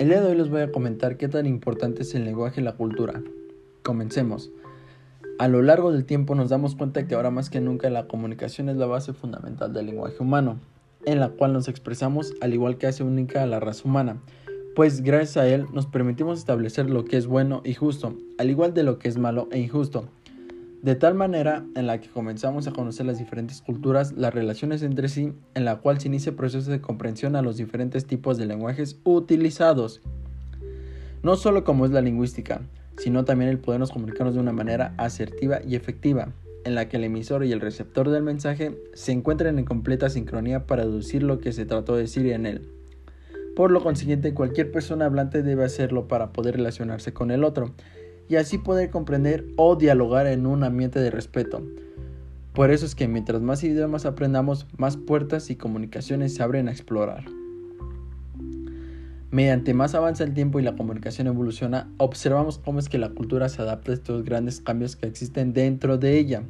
El día de hoy les voy a comentar qué tan importante es el lenguaje y la cultura. Comencemos. A lo largo del tiempo nos damos cuenta que ahora más que nunca la comunicación es la base fundamental del lenguaje humano, en la cual nos expresamos al igual que hace única a la raza humana, pues gracias a él nos permitimos establecer lo que es bueno y justo, al igual de lo que es malo e injusto de tal manera en la que comenzamos a conocer las diferentes culturas, las relaciones entre sí, en la cual se inicia el proceso de comprensión a los diferentes tipos de lenguajes utilizados. No solo como es la lingüística, sino también el podernos comunicarnos de una manera asertiva y efectiva, en la que el emisor y el receptor del mensaje se encuentren en completa sincronía para deducir lo que se trató de decir en él. Por lo consiguiente, cualquier persona hablante debe hacerlo para poder relacionarse con el otro, y así poder comprender o dialogar en un ambiente de respeto. Por eso es que mientras más idiomas aprendamos, más puertas y comunicaciones se abren a explorar. Mediante más avanza el tiempo y la comunicación evoluciona, observamos cómo es que la cultura se adapta a estos grandes cambios que existen dentro de ella,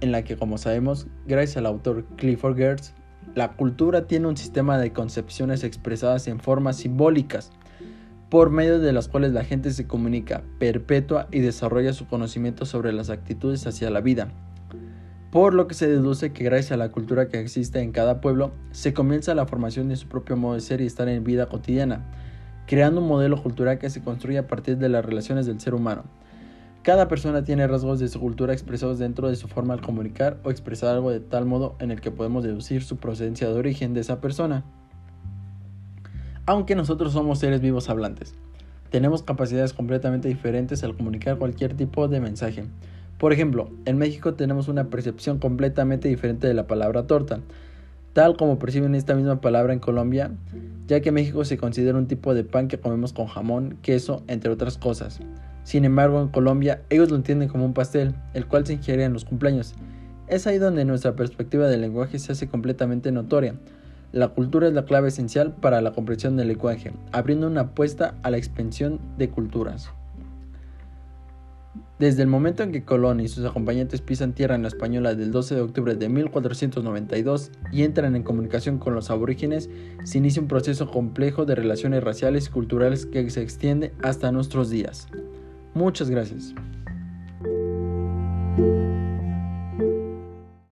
en la que como sabemos, gracias al autor Clifford Geertz, la cultura tiene un sistema de concepciones expresadas en formas simbólicas, por medio de las cuales la gente se comunica, perpetúa y desarrolla su conocimiento sobre las actitudes hacia la vida. Por lo que se deduce que gracias a la cultura que existe en cada pueblo, se comienza la formación de su propio modo de ser y estar en vida cotidiana, creando un modelo cultural que se construye a partir de las relaciones del ser humano. Cada persona tiene rasgos de su cultura expresados dentro de su forma al comunicar o expresar algo de tal modo en el que podemos deducir su procedencia de origen de esa persona aunque nosotros somos seres vivos hablantes. Tenemos capacidades completamente diferentes al comunicar cualquier tipo de mensaje. Por ejemplo, en México tenemos una percepción completamente diferente de la palabra torta, tal como perciben esta misma palabra en Colombia, ya que México se considera un tipo de pan que comemos con jamón, queso, entre otras cosas. Sin embargo, en Colombia ellos lo entienden como un pastel, el cual se ingiere en los cumpleaños. Es ahí donde nuestra perspectiva del lenguaje se hace completamente notoria, la cultura es la clave esencial para la comprensión del lenguaje, abriendo una apuesta a la expansión de culturas. Desde el momento en que Colón y sus acompañantes pisan tierra en la española del 12 de octubre de 1492 y entran en comunicación con los aborígenes, se inicia un proceso complejo de relaciones raciales y culturales que se extiende hasta nuestros días. Muchas gracias.